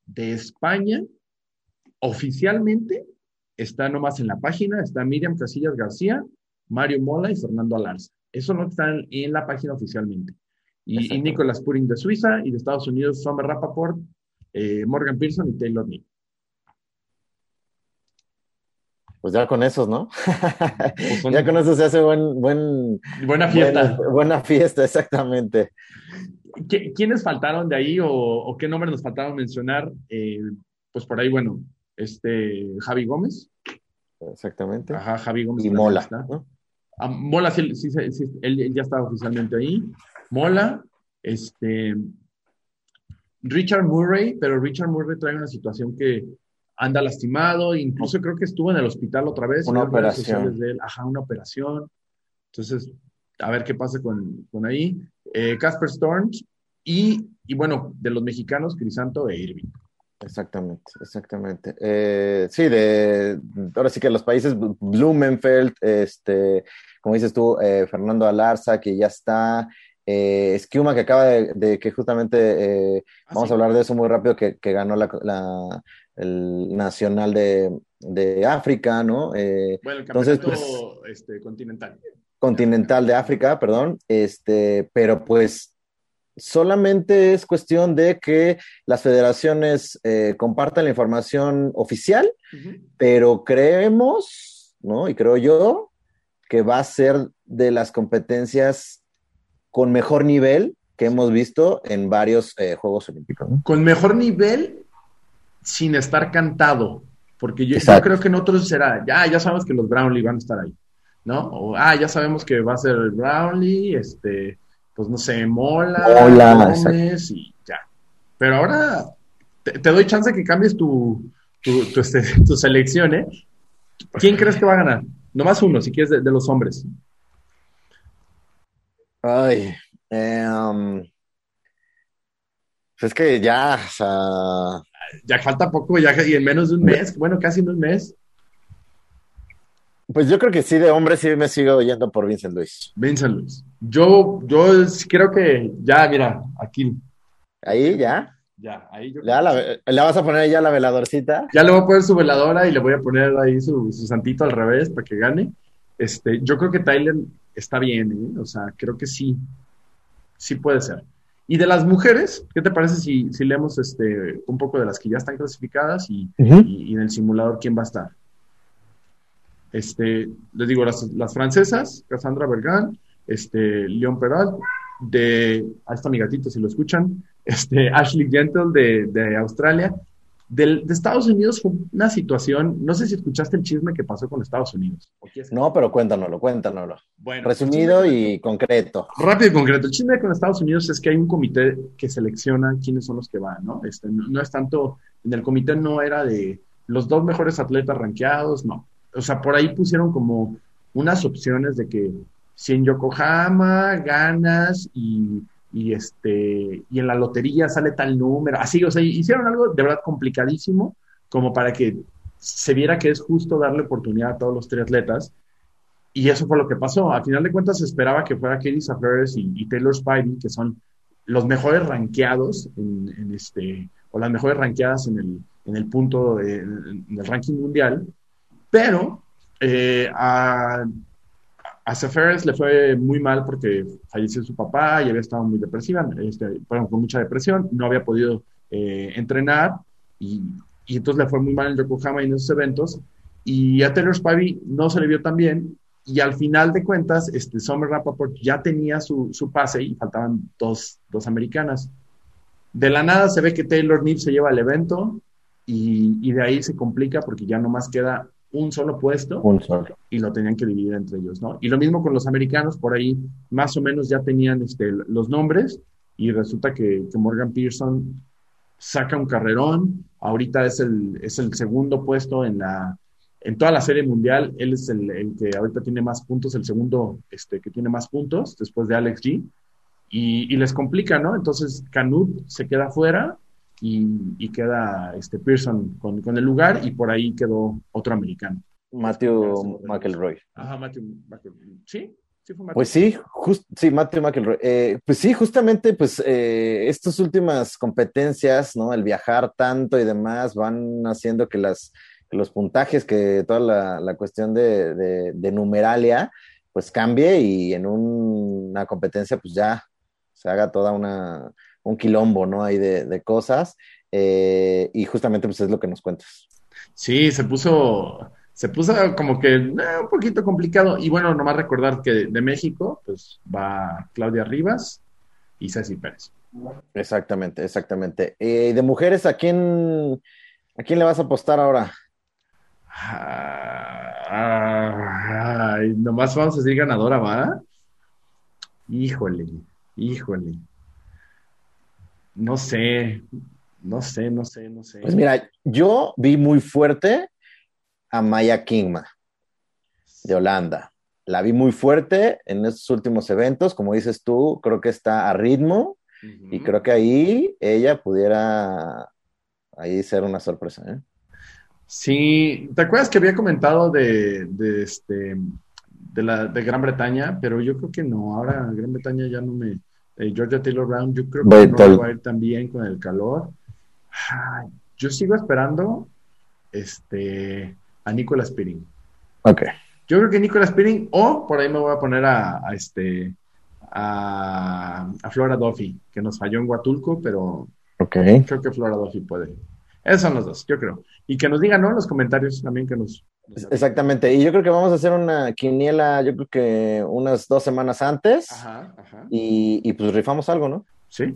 De España, oficialmente, está nomás en la página, está Miriam Casillas García, Mario Mola y Fernando Alarza. Eso no está en la página oficialmente. Y, Nicolas Puring de Suiza y de Estados Unidos, Summer Rappaport, eh, Morgan Pearson y Taylor Nick. Pues ya con esos, ¿no? Pues ya con eso se hace buen, buen, buena fiesta. Buena, fiesta, exactamente. ¿Quiénes faltaron de ahí o, qué nombres nos faltaron mencionar? Eh, pues por ahí, bueno, este Javi Gómez. Exactamente. Ajá, Javi Gómez. Y Mola. Ah, Mola, sí, sí, él, ya estaba oficialmente ahí. Mola, este, Richard Murray, pero Richard Murray trae una situación que anda lastimado, incluso creo que estuvo en el hospital otra vez. Una operación. De él. Ajá, una operación. Entonces, a ver qué pasa con, con ahí. Eh, Casper Storms y, y, bueno, de los mexicanos, Crisanto e Irving. Exactamente, exactamente. Eh, sí, de ahora sí que los países Blumenfeld, este, como dices tú, eh, Fernando Alarza, que ya está, eh, Esquiuma, que acaba de, que justamente, eh, ah, vamos a hablar de eso muy rápido, que, que ganó la, la, el Nacional de, de África, ¿no? Eh, bueno, el entonces, pues, este, continental. Continental de África, perdón, este, pero pues solamente es cuestión de que las federaciones eh, compartan la información oficial, pero creemos, ¿no? Y creo yo que va a ser de las competencias con mejor nivel que hemos visto en varios eh, Juegos Olímpicos. Con mejor nivel sin estar cantado, porque yo, creo que en otros será, ya, ya sabemos que los Brownlee van a estar ahí, ¿no? O, ah, ya sabemos que va a ser el Brownlee, este, pues no sé, Mola, Mola y ya. Pero ahora te, doy chance de que cambies tu, tu, tu, este, tu, selección, ¿eh? ¿Quién crees que va a ganar? Nomás uno, si quieres, de, los hombres. Ay, eh, um, es que ya, o sea... Ya falta poco, ya y en menos de un mes, bueno, casi un mes. Pues yo creo que sí, de hombre sí me sigo yendo por Vincent Luis. Vincent Luis. Yo, yo creo que ya, mira, aquí. Ahí, ya. Ya, ahí yo. Ya la, ¿Le vas a poner ya la veladorcita? Ya le voy a poner su veladora y le voy a poner ahí su, santito al revés para que gane. Este, yo creo que Tyler está bien, ¿eh? O sea, creo que sí. Sí puede ser. Y de las mujeres, ¿qué te parece si, si leemos este, un poco de las que ya están clasificadas y, y en el simulador quién va a estar? Este, les digo, las, las francesas, Cassandra Bergan, este, Leon Peral, de, ahí está mi gatito si lo escuchan, este, Ashley Gentle de, de Australia. De Estados Unidos fue una situación, no sé si escuchaste el chisme que pasó con Estados Unidos. No, pero cuéntanoslo, cuéntanoslo. Bueno, Resumido y concreto. Rápido y concreto. El chisme con Estados Unidos es que hay un comité que selecciona quiénes son los que van, ¿no? Este, no, no es tanto, en el comité no era de los dos mejores atletas rankeados, no o sea, por ahí pusieron como unas opciones de que si en Yokohama ganas y, y, este, y en la lotería sale tal número, así, o sea, hicieron algo de verdad complicadísimo como para que se viera que es justo darle oportunidad a todos los triatletas. Y eso fue lo que pasó. Al final de cuentas se esperaba que fuera Katie Safaris y, Taylor Spivey, que son los mejores rankeados en, este, o las mejores rankeadas en el, en el punto, en el ranking mundial, pero eh, a, a le fue muy mal porque falleció su papá y había estado muy depresiva, este, con mucha depresión, no había podido eh, entrenar y, y, entonces le fue muy mal en Yokohama y en esos eventos. Y a Taylor Spivey no se le vio tan bien y al final de cuentas, este, Summer Rappaport ya tenía su, su pase y faltaban dos, dos, americanas. De la nada se ve que Taylor Neal se lleva el evento y, y, de ahí se complica porque ya nomás queda un solo puesto y lo tenían que dividir entre ellos, ¿no? Y lo mismo con los americanos, por ahí más o menos ya tenían este, los nombres y resulta que, Morgan Pearson saca un carrerón, ahorita es el, es el segundo puesto en, la, en toda la serie mundial, él es el, que ahorita tiene más puntos, el segundo este, que tiene más puntos después de Alex G. Y, les complica, ¿no? Entonces Canut se queda fuera y, queda este Pearson con, con, el lugar y por ahí quedó otro americano. Matthew McElroy. Ajá, Matthew McElroy. ¿Sí? Sí fue Pues sí, sí, Matthew McElroy. Eh, pues sí, justamente, pues eh, estas últimas competencias, ¿no? El viajar tanto y demás van haciendo que las los puntajes, que toda la, la cuestión de, de, de, numeralia, pues cambie y en una competencia, pues ya se haga toda una, un quilombo, ¿no? Hay de, cosas. Eh, y justamente pues es lo que nos cuentas. Sí, se puso, se puso como que eh, un poquito complicado. Y bueno, nomás recordar que de, México, pues va Claudia Rivas y Ceci Pérez. Exactamente, exactamente. ¿Y eh, de mujeres, ¿a quién, ¿a quién le vas a apostar ahora? ay, nomás vamos a decir ganadora, ¿va? Híjole, híjole. No sé, no sé, no sé, no sé. Pues mira, yo vi muy fuerte a Maya Kingma de Holanda. La vi muy fuerte en estos últimos eventos, como dices tú, creo que está a ritmo y creo que ahí ella pudiera ahí ser una sorpresa. ¿eh? Sí, ¿te acuerdas que había comentado de, de este de la de Gran Bretaña? Pero yo creo que no, ahora Gran Bretaña ya no me eh, Georgia Taylor Brown, yo creo que no va a ir tan bien con el calor. yo sigo esperando este a Nicolas Piring. Ok. Yo creo que Nicolas Piring, o por ahí me voy a poner a, este a, Flora Duffy, que nos falló en Huatulco, pero creo que Flora Duffy puede. Esos son los dos, yo creo. Y que nos digan, ¿no? En los comentarios también que nos, Exactamente, y yo creo que vamos a hacer una quiniela, yo creo que unas dos semanas antes, ajá, ajá. Y, pues rifamos algo, ¿no? Sí,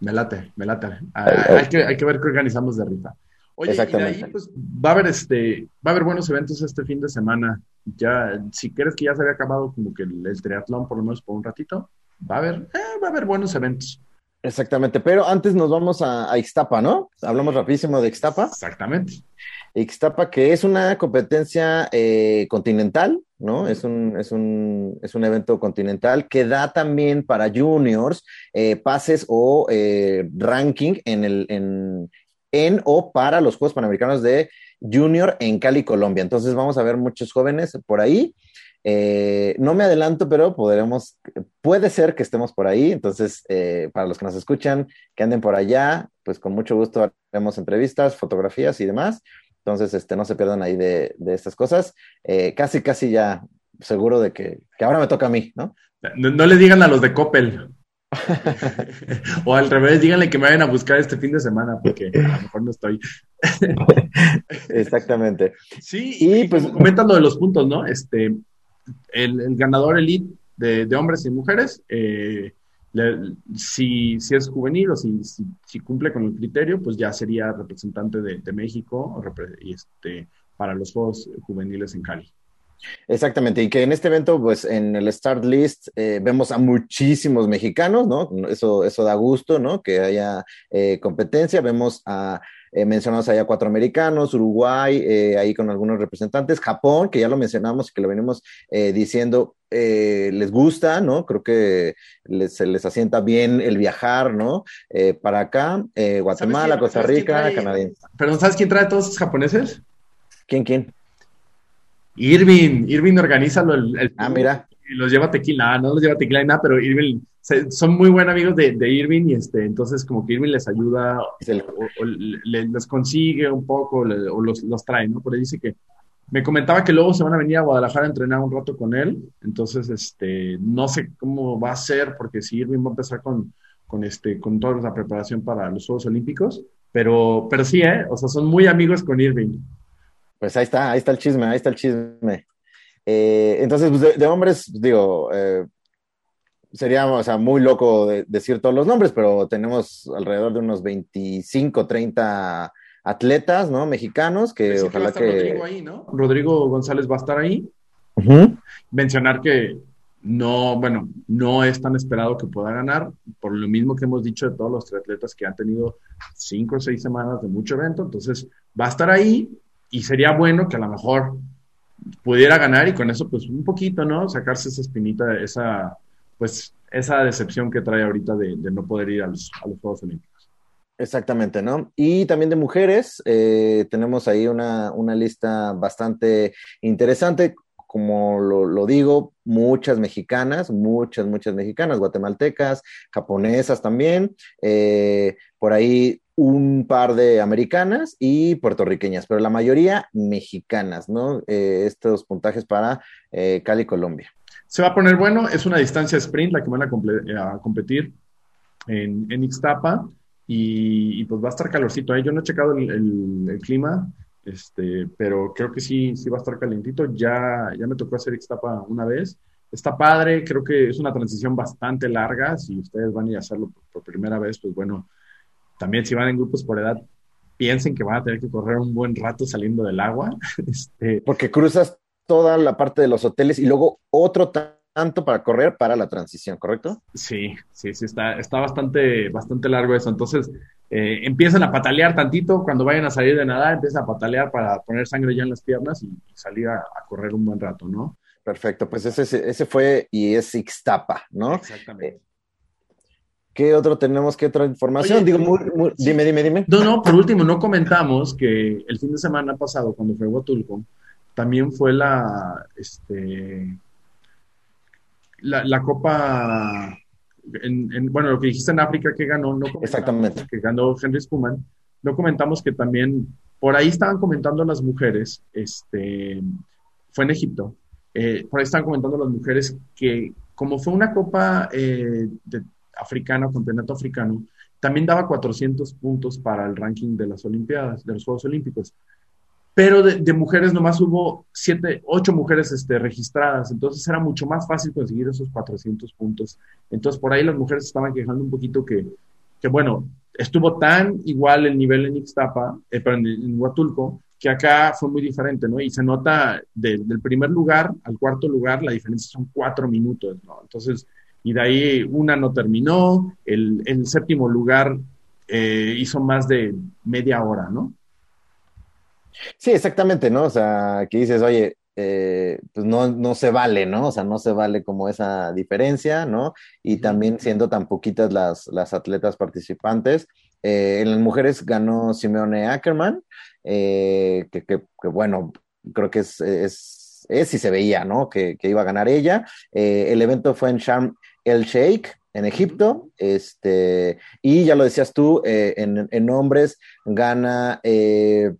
me late, me late. hay, que, hay que ver qué organizamos de rifa. Oye, y de ahí, pues, va a haber este, va a haber buenos eventos este fin de semana. Ya, si crees que ya se había acabado como que el, triatlón, por lo menos por un ratito, va a haber, eh, va a haber buenos eventos. Exactamente, pero antes nos vamos a, a Ixtapa, ¿no? Hablamos rapidísimo de Ixtapa. Exactamente. Ixtapa, que es una competencia eh, continental, ¿no? Es un, es, un, es un evento continental que da también para juniors eh, pases o eh, ranking en, el, en, en o para los Juegos Panamericanos de Junior en Cali, Colombia. Entonces vamos a ver muchos jóvenes por ahí. no me adelanto, pero podremos, puede ser que estemos por ahí. Entonces, para los que nos escuchan, que anden por allá, pues con mucho gusto haremos entrevistas, fotografías y demás. Entonces, este, no se pierdan ahí de, estas cosas. Eh, casi, casi ya seguro de que, ahora me toca a mí, ¿no? No, le digan a los de Coppel. o al revés, díganle que me vayan a buscar este fin de semana, porque a lo mejor no estoy. Exactamente. Sí, y pues comentan lo de los puntos, ¿no? Este, el, ganador elite de, hombres y mujeres, eh, si, si, es juvenil o si, si, cumple con el criterio, pues ya sería representante de, México este, para los Juegos Juveniles en Cali. Exactamente, y que en este evento, pues en el start list eh, vemos a muchísimos mexicanos, ¿no? Eso, eso da gusto, ¿no? Que haya eh, competencia, vemos a eh, mencionamos allá cuatro americanos, Uruguay, eh, ahí con algunos representantes, Japón, que ya lo mencionamos y que lo venimos eh, diciendo, les gusta, ¿no? Creo que se les asienta bien el viajar, ¿no? para acá, Guatemala, Costa Rica, Canadá. Perdón, ¿sabes quién trae a todos esos japoneses? ¿Quién, quién? Irving, Irving organiza el, Ah, mira. Y los lleva tequila, no los lleva tequila ni nada, pero Irving son muy buenos amigos de, de, Irving y este, entonces como que Irving les ayuda o, les consigue un poco o los, los trae, ¿no? Por ahí dice que me comentaba que luego se van a venir a Guadalajara a entrenar un rato con él, entonces este, no sé cómo va a ser porque si Irving va a empezar con, con, este, con toda la preparación para los Juegos Olímpicos, pero, pero sí, ¿eh? O sea, son muy amigos con Irving. Pues ahí está, ahí está el chisme, ahí está el chisme. Eh, entonces, pues de, hombres, digo, eh, sería o sea, muy loco decir todos los nombres, pero tenemos alrededor de unos 25, 30 atletas, ¿no? Mexicanos que ojalá que... Rodrigo ahí, ¿no? Rodrigo González va a estar ahí. Mencionar que no, bueno, no es tan esperado que pueda ganar, por lo mismo que hemos dicho de todos los atletas que han tenido cinco o seis semanas de mucho evento, entonces va a estar ahí y sería bueno que a lo mejor pudiera ganar y con eso pues un poquito, ¿no? Sacarse esa espinita, esa pues esa decepción que trae ahorita de, no poder ir a los, Juegos Olímpicos. Exactamente, ¿no? Y también de mujeres, eh, tenemos ahí una, lista bastante interesante, como lo, digo, muchas mexicanas, muchas, muchas mexicanas, guatemaltecas, japonesas también, eh, por ahí un par de americanas y puertorriqueñas, pero la mayoría mexicanas, ¿no? Eh, estos puntajes para Cali, Colombia. Se va a poner bueno, es una distancia sprint la que van a, eh, competir en, en Ixtapa y, pues va a estar calorcito ahí. Yo no he checado el, clima, este, pero creo que sí, sí va a estar calentito. Ya, ya me tocó hacer Ixtapa una vez. Está padre, creo que es una transición bastante larga. Si ustedes van a ir a hacerlo por, primera vez, pues bueno, también si van en grupos por edad, piensen que van a tener que correr un buen rato saliendo del agua. Este, Porque cruzas toda la parte de los hoteles y luego otro tanto para correr para la transición, ¿correcto? Sí, sí, sí, está, está bastante, bastante largo eso. Entonces, eh, empiezan a patalear tantito, cuando vayan a salir de nadar, empiezan a patalear para poner sangre ya en las piernas y, salir a, correr un buen rato, ¿no? Perfecto, pues ese, ese fue y es Ixtapa, ¿no? Exactamente. ¿Qué otro tenemos? ¿Qué otra información? Digo, dime, dime, dime. No, no, por último, no comentamos que el fin de semana pasado, cuando fue Huatulco, también fue la, este, la, Copa, en, bueno, lo que dijiste en África que ganó, no Exactamente. que ganó Henry Schumann, no comentamos que también, por ahí estaban comentando las mujeres, este, fue en Egipto, eh, por ahí estaban comentando las mujeres que como fue una copa eh, de, africana, campeonato africano, también daba 400 puntos para el ranking de las Olimpiadas, de los Juegos Olímpicos. Pero de, mujeres nomás hubo siete, ocho mujeres este, registradas, entonces era mucho más fácil conseguir esos 400 puntos. Entonces por ahí las mujeres estaban quejando un poquito que, que bueno, estuvo tan igual el nivel en Ixtapa, eh, en, Huatulco, que acá fue muy diferente, ¿no? Y se nota del primer lugar al cuarto lugar, la diferencia son cuatro minutos, ¿no? Entonces, y de ahí una no terminó, el, séptimo lugar eh, hizo más de media hora, ¿no? Sí, exactamente, ¿no? O sea, que dices, oye, eh, pues no, no se vale, ¿no? O sea, no se vale como esa diferencia, ¿no? Y también siendo tan poquitas las, las atletas participantes. Eh, en las mujeres ganó Simeone Ackerman, que, que, bueno, creo que es, es, es y se veía, ¿no? Que, que iba a ganar ella. el evento fue en Sharm el Sheikh en Egipto, este, y ya lo decías tú, eh, en, en, hombres gana eh,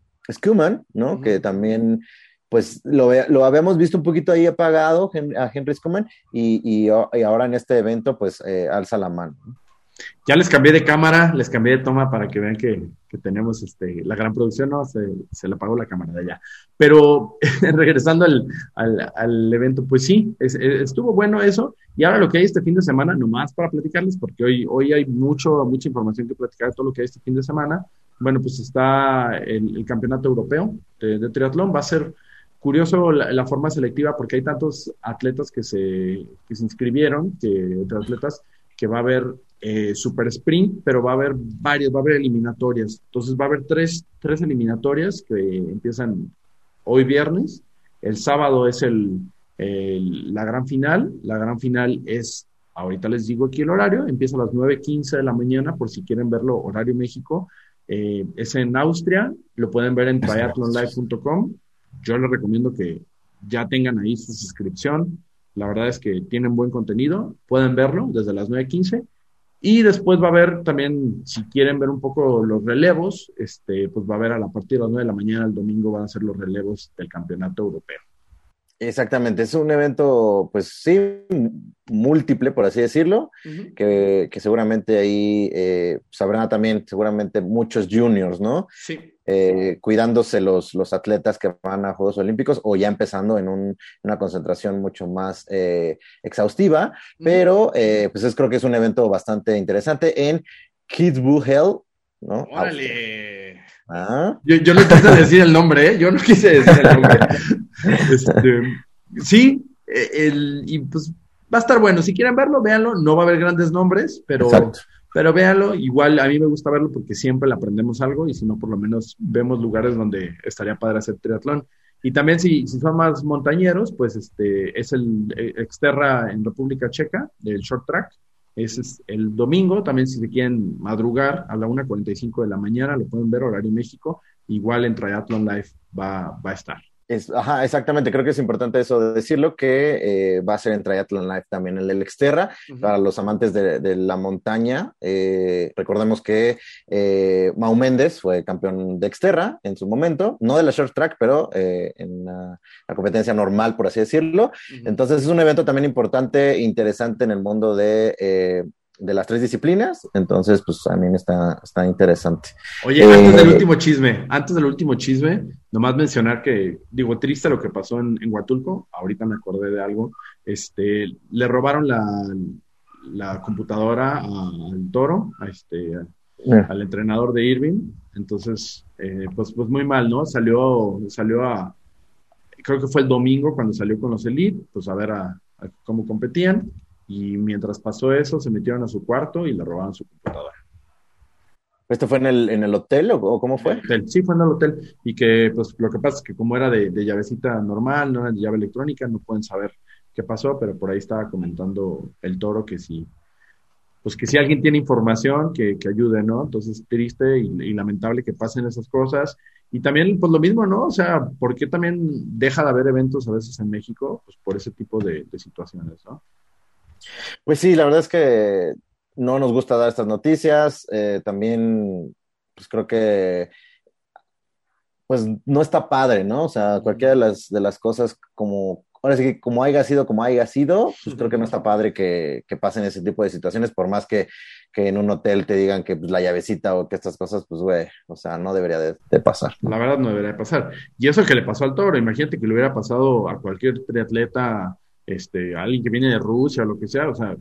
¿no? Que también, pues, lo, lo, habíamos visto un poquito ahí apagado a Henry Schumann, y, y, ahora en este evento, pues, eh, alza la mano. Ya les cambié de cámara, les cambié de toma para que vean que, tenemos este, la gran producción, ¿no? Se, se le apagó la cámara de allá. Pero regresando al, al, evento, pues sí, estuvo bueno eso. Y ahora lo que hay este fin de semana, nomás para platicarles, porque hoy, hoy hay mucho, mucha información que platicar de todo lo que hay este fin de semana. Bueno, pues está el, campeonato europeo de, triatlón. Va a ser curioso la, forma selectiva porque hay tantos atletas que se, que se inscribieron, que, atletas, que va a haber eh, super sprint, pero va a haber varios, va a haber eliminatorias. Entonces va a haber tres, tres eliminatorias que empiezan hoy viernes. El sábado es el, la gran final. La gran final es, ahorita les digo aquí el horario, empieza a las 9.15 de la mañana, por si quieren verlo, horario México. Eh, es en Austria, lo pueden ver en triathlonlive.com. Yo les recomiendo que ya tengan ahí su suscripción. La verdad es que tienen buen contenido, pueden verlo desde las 9.15 y después va a haber también, si quieren ver un poco los relevos, este, pues va a haber a la partir de las 9 de la mañana el domingo van a ser los relevos del campeonato europeo. Exactamente, es un evento, pues sí, múltiple, por así decirlo, que, seguramente ahí eh, sabrán también, seguramente muchos juniors, ¿no? Sí. Eh, cuidándose los, los atletas que van a Juegos Olímpicos o ya empezando en una concentración mucho más eh, exhaustiva, pero pues es, creo que es un evento bastante interesante en Kitzbühel, Hell, ¿no? ¡Órale! ¿Ah? Yo, yo, no quise decir el nombre, ¿eh? Yo no quise decir el nombre. Este, sí, e, el, y pues va a estar bueno. Si quieren verlo, véanlo. No va a haber grandes nombres, pero, pero véanlo. Igual a mí me gusta verlo porque siempre le aprendemos algo y si no, por lo menos vemos lugares donde estaría padre hacer triatlón. Y también si, si son más montañeros, pues este es el eh, Exterra en República Checa, del short track. Ese es el domingo, también si se quieren madrugar a la 1.45 de la mañana, lo pueden ver, horario México, igual en Triathlon Live va, va a estar ajá, exactamente, creo que es importante eso de decirlo, que eh, va a ser en Triathlon Life también el del Exterra, para los amantes de, la montaña. Eh, recordemos que eh, Mau Méndez fue campeón de Exterra en su momento, no de la short track, pero en la, competencia normal, por así decirlo. Entonces es un evento también importante, interesante en el mundo de de las tres disciplinas, entonces pues también está, está interesante. Oye, antes del eh, último chisme, antes del último chisme, nomás mencionar que, digo, triste lo que pasó en, Huatulco, ahorita me acordé de algo, este, le robaron la, la computadora al toro, a este, eh. al entrenador de Irving, entonces, eh, pues, pues muy mal, ¿no? Salió, salió a, creo que fue el domingo cuando salió con los Elite, pues a ver a, cómo competían y mientras pasó eso se metieron a su cuarto y le robaron su computadora. ¿Esto fue en el, en el hotel o, cómo fue? Sí, fue en el hotel y que pues lo que pasa es que como era de, de llavecita normal, no era de llave electrónica, no pueden saber qué pasó, pero por ahí estaba comentando el toro que si, pues que si alguien tiene información, que, que ayude, ¿no? Entonces, triste y, lamentable que pasen esas cosas. Y también, pues lo mismo, ¿no? O sea, ¿por qué también deja de haber eventos a veces en México? Pues por ese tipo de, situaciones, ¿no? Pues sí, la verdad es que no nos gusta dar estas noticias. Eh, también, pues creo que pues no está padre, ¿no? O sea, cualquiera de las, de las cosas como ahora sí que como haya sido como haya sido, pues creo que no está padre que, que pasen ese tipo de situaciones, por más que, que en un hotel te digan que pues, la llavecita o que estas cosas, pues güey, o sea, no debería de, pasar. La verdad no debería de pasar. Y eso que le pasó al toro, imagínate que le hubiera pasado a cualquier triatleta, este, alguien que viene de Rusia o lo que sea, o sea,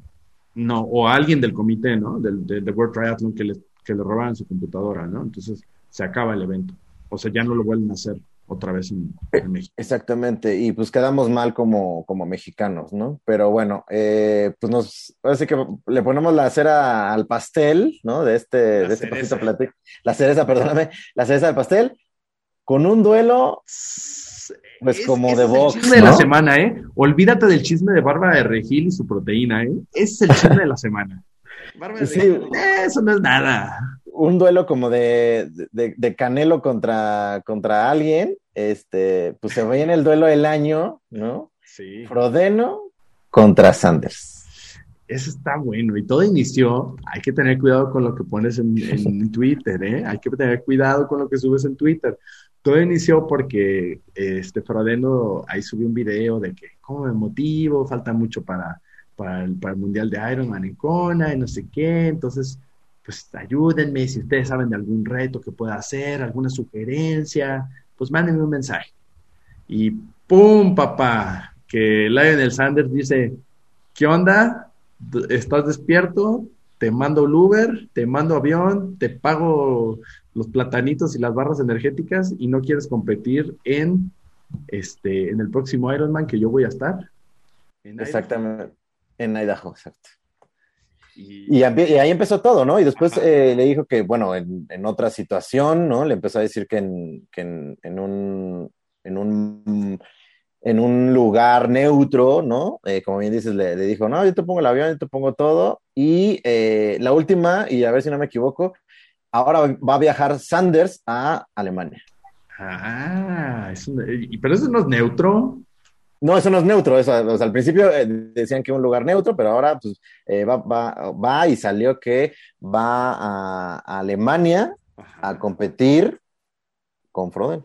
no, o alguien del comité, ¿no? Del, del, World Triathlon que le, que le robaran su computadora, ¿no? Entonces se acaba el evento. O sea, ya no lo vuelven a hacer otra vez en, México. Exactamente, y pues quedamos mal como, como mexicanos, ¿no? Pero bueno, eh, pues nos, parece que le ponemos la cera al pastel, ¿no? De este, de este pasito La cereza, perdóname, la cereza del pastel, con un duelo, pues como de box. Es el chisme de la semana, ¿eh? Olvídate del chisme de Bárbara de Regil y su proteína, ¿eh? Es el chisme de la semana. Bárbara sí. de eso no es nada un duelo como de, de, Canelo contra, contra alguien, este, pues se en el duelo del año, ¿no? Sí. Frodeno contra Sanders. Eso está bueno. Y todo inició, hay que tener cuidado con lo que pones en, en Twitter, ¿eh? Hay que tener cuidado con lo que subes en Twitter. Todo inició porque este Frodeno ahí subió un video de que, ¿cómo me motivo? Falta mucho para, para, el, Mundial de Ironman en Kona y no sé qué. Entonces, pues ayúdenme, si ustedes saben de algún reto que pueda hacer, alguna sugerencia, pues mándenme un mensaje. Y ¡pum, papá! Que Lionel Sanders dice, ¿qué onda? ¿Estás despierto? Te mando el Uber, te mando avión, te pago los platanitos y las barras energéticas y no quieres competir en, este, en el próximo Ironman que yo voy a estar. Exactamente, en Idaho, exacto. Y, ahí empezó todo, ¿no? Y después eh, le dijo que, bueno, en, otra situación, ¿no? Le empezó a decir que en, un, en, un, en un lugar neutro, ¿no? Eh, como bien dices, le, dijo, no, yo te pongo el avión, yo te pongo todo. Y eh, la última, y a ver si no me equivoco, ahora va a viajar Sanders a Alemania. Ah, pero eso no es neutro. No, eso no es neutro. Eso, al principio eh, decían que un lugar neutro, pero ahora pues, eh, va, va, va, y salió que va a, Alemania a competir con Froden.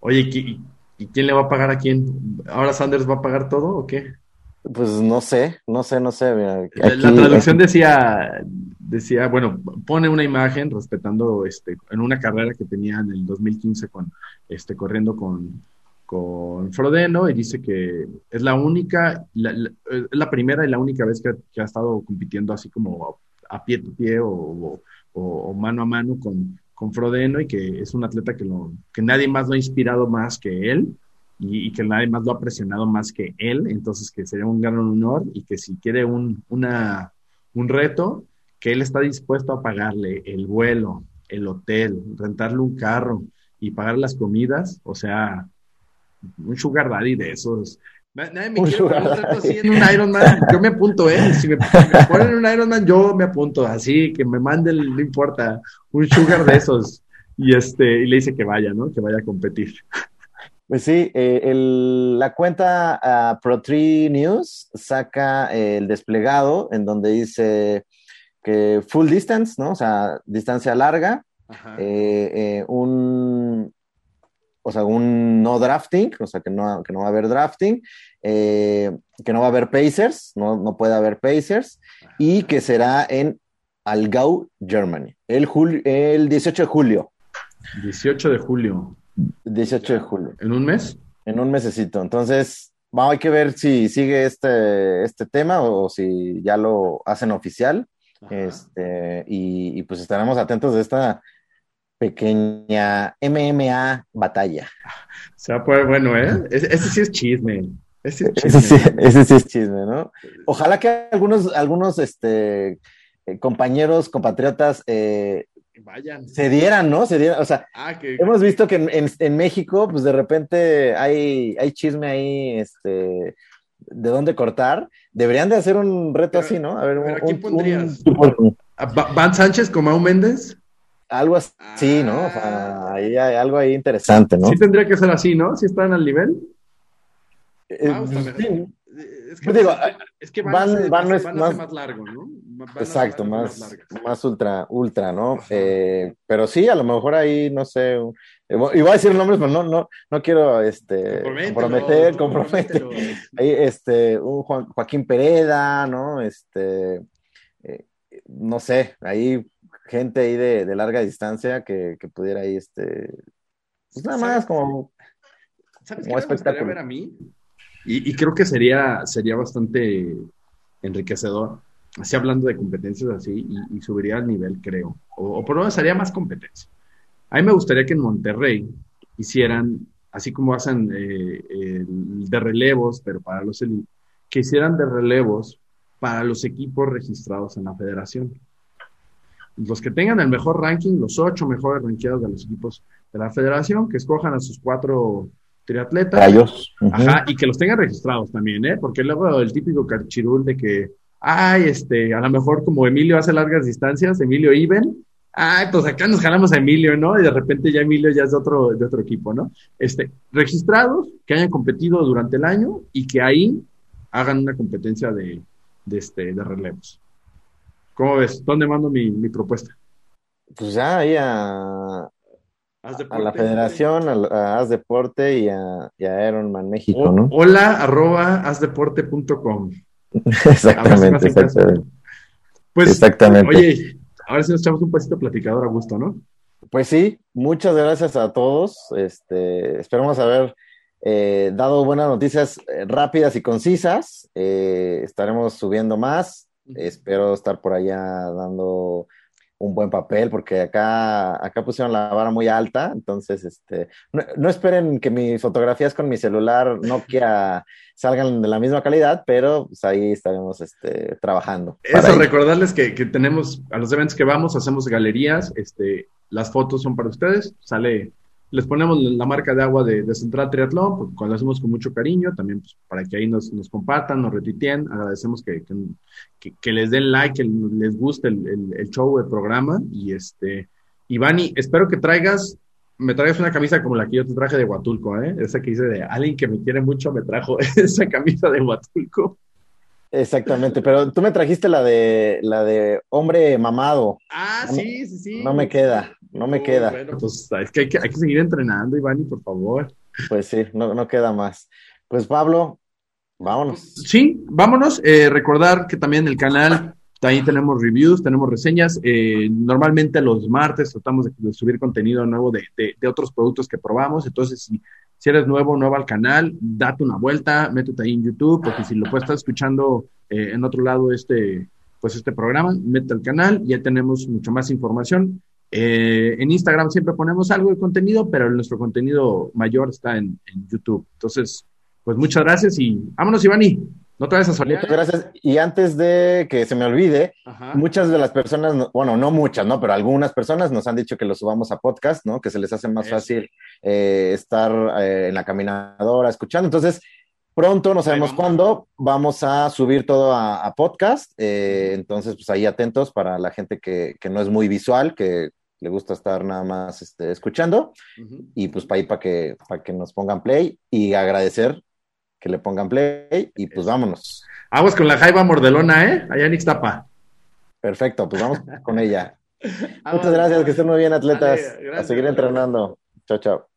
Oye, ¿y, quién le va a pagar a quién? ¿Ahora Sanders va a pagar todo o qué? Pues no sé, no sé, no sé. la traducción decía, decía, bueno, pone una imagen respetando este, en una carrera que tenía en el 2015 con, este, corriendo con, con Frodeno y dice que es la única, la, primera y la única vez que, ha estado compitiendo así como a, pie a pie o, o, mano a mano con, con Frodeno y que es un atleta que, lo, que nadie más lo ha inspirado más que él y, que nadie más lo ha presionado más que él, entonces que sería un gran honor y que si quiere un, una, un reto, que él está dispuesto a pagarle el vuelo, el hotel, rentarle un carro y pagar las comidas, o sea, un sugar daddy de esos. Nadie me quiere poner así en un Ironman. Yo me apunto, ¿eh? Si me, ponen un Ironman, yo me apunto. Así que me manden, no importa, un sugar de esos. Y, este, y le dice que vaya, ¿no? Que vaya a competir. Pues sí, eh, el, la cuenta uh, Pro3 News saca el desplegado en donde dice que full distance, ¿no? O sea, distancia larga, eh, eh, un o sea, un no drafting, o sea, que no, que no va a haber drafting, eh, que no va a haber Pacers, no, no puede haber Pacers, y que será en Algau, Germany, el, el 18 de julio. 18 de julio. 18 de julio. ¿En un mes? En un mesecito. Entonces, vamos, hay que ver si sigue este, este tema o, si ya lo hacen oficial. Este, y, y, pues estaremos atentos de esta pequeña MMA batalla. O sea, pues bueno, ¿eh? Ese sí es chisme. Ese, ese, sí, ese sí es chisme, ¿no? Ojalá que algunos, algunos este, eh, compañeros, compatriotas, eh, Vayan. se dieran, ¿no? Se dieran, o sea, Ah, que, hemos visto que en, en- en México, pues de repente hay, hay chisme ahí, este, de dónde cortar. Deberían de hacer un reto Pero- así, ¿no? A ver, pero un, ¿a quién pondrías? un- ¿A Ba- ¿Van Sánchez como Mau Méndez? algo así, ¿no? O sea, ahí hay algo ahí interesante, ¿no? Sí tendría que ser así, ¿no? Si están al nivel. Eh, sí, Es digo, es que Van- Van no es Van hace más- más largo, ¿no? Van Exacto, más, largas. más ultra, ultra, ¿no? Eh, pero sí, a lo mejor ahí, no sé, bueno, iba a decir nombres, pero no, no, no quiero este, comprometer, comprometer. Ahí, este, un Juan- Joaquín Pereda, ¿no? Este, eh, no sé, ahí gente ahí de, de larga distancia que, que pudiera ahí, este, pues nada más ¿Sabes? como, ¿Sabes qué como me espectáculo. ver a mí? Y, y creo que sería, sería bastante enriquecedor, así hablando de competencias así, y, y subiría al nivel, creo. O, o por lo menos haría más competencia. A mí me gustaría que en Monterrey hicieran, así como hacen eh, de relevos, pero para los elite, que hicieran de relevos para los equipos registrados en la federación. Los que tengan el mejor ranking, los ocho mejores rankeados de los equipos de la federación, que escojan a sus cuatro triatletas. gallos. Ujú. Ajá, y que los tengan registrados también, ¿eh? Porque luego el típico carchirul de que, ay, este, a lo mejor como Emilio hace largas distancias, Emilio Iben, ay, pues acá nos jalamos a Emilio, ¿no? Y de repente ya Emilio ya es de otro, de otro equipo, ¿no? Este, registrados, que hayan competido durante el año y que ahí hagan una competencia de, de, este, de relevos. ¿Cómo ves? ¿Dónde mando mi, mi propuesta? Pues ya ahí a, a la federación, a, a Haz Deporte y a, y a Ironman México, O- ¿no? Hola, arroba, hazdeporte.com. Exactamente, exactamente. Pues, Exactamente. oye, ahora sí nos echamos un pasito platicador a gusto, ¿no? Pues sí, muchas gracias a todos. Este, esperamos haber eh, dado buenas noticias eh, rápidas y concisas. Eh, estaremos subiendo más. Espero estar por allá dando un buen papel, porque acá, acá pusieron la vara muy alta. Entonces, este, no, no esperen que mis fotografías con mi celular Nokia salgan de la misma calidad, pero pues, ahí estaremos este, trabajando. Eso, recordarles que, que tenemos, a los eventos que vamos, hacemos galerías, este, las fotos son para ustedes, sale, les ponemos la marca de agua de, Central Triatlón, porque cuando hacemos con mucho cariño, también pues, para que ahí nos, nos compartan, nos retuiteen, agradecemos que, que, les den like, que les guste el, el- el show, el programa, y este, Ivani, espero que traigas, me traigas una camisa como la que yo te traje de Huatulco, ¿eh? esa que dice de alguien que me quiere mucho me trajo esa camisa de Huatulco. Exactamente, pero tú me trajiste la de la de hombre mamado. Ah, No sí, sí, sí. no me queda, no me queda. Bueno, pues es que hay, que hay que seguir entrenando, Ivani, por favor. Pues sí, no, no queda más. Pues Pablo, vámonos. Sí, vámonos. Eh, recordar que también el canal, ahí tenemos reviews, tenemos reseñas. Eh, normalmente los martes tratamos de, de subir contenido nuevo de, de- de otros productos que probamos. Entonces, si, si eres nuevo, nuevo al canal, date una vuelta, métete ahí en YouTube, porque si lo puedes estar escuchando eh, en otro lado este, pues este programa, métete al canal, ya tenemos mucho más información. Eh, en Instagram siempre ponemos algo de contenido, pero nuestro contenido mayor está en, en YouTube. Entonces, pues muchas gracias y vámonos, Ivani. No te vayas a solear. Muchas gracias. Y antes de que se me olvide, Ajá. muchas de las personas, no- bueno, no muchas, ¿no? Pero algunas personas nos han dicho que lo subamos a podcast, ¿no? Que se les hace más Eso. fácil eh, estar eh, en la caminadora escuchando. Entonces, pronto, no sabemos vamos. cuándo, vamos a subir todo a, a podcast. Eh, entonces, pues ahí atentos para la gente que, que no es muy visual, que le gusta estar nada más este, escuchando. Y pues para ahí para que, para que nos pongan play y agradecer que le pongan play y pues vámonos. Aguas con la jaiba mordelona, ¿eh? Allá en Ixtapa. Perfecto, pues vamos con ella. Muchas gracias, que estén muy bien atletas. Vale, a seguir entrenando. Chao, chao.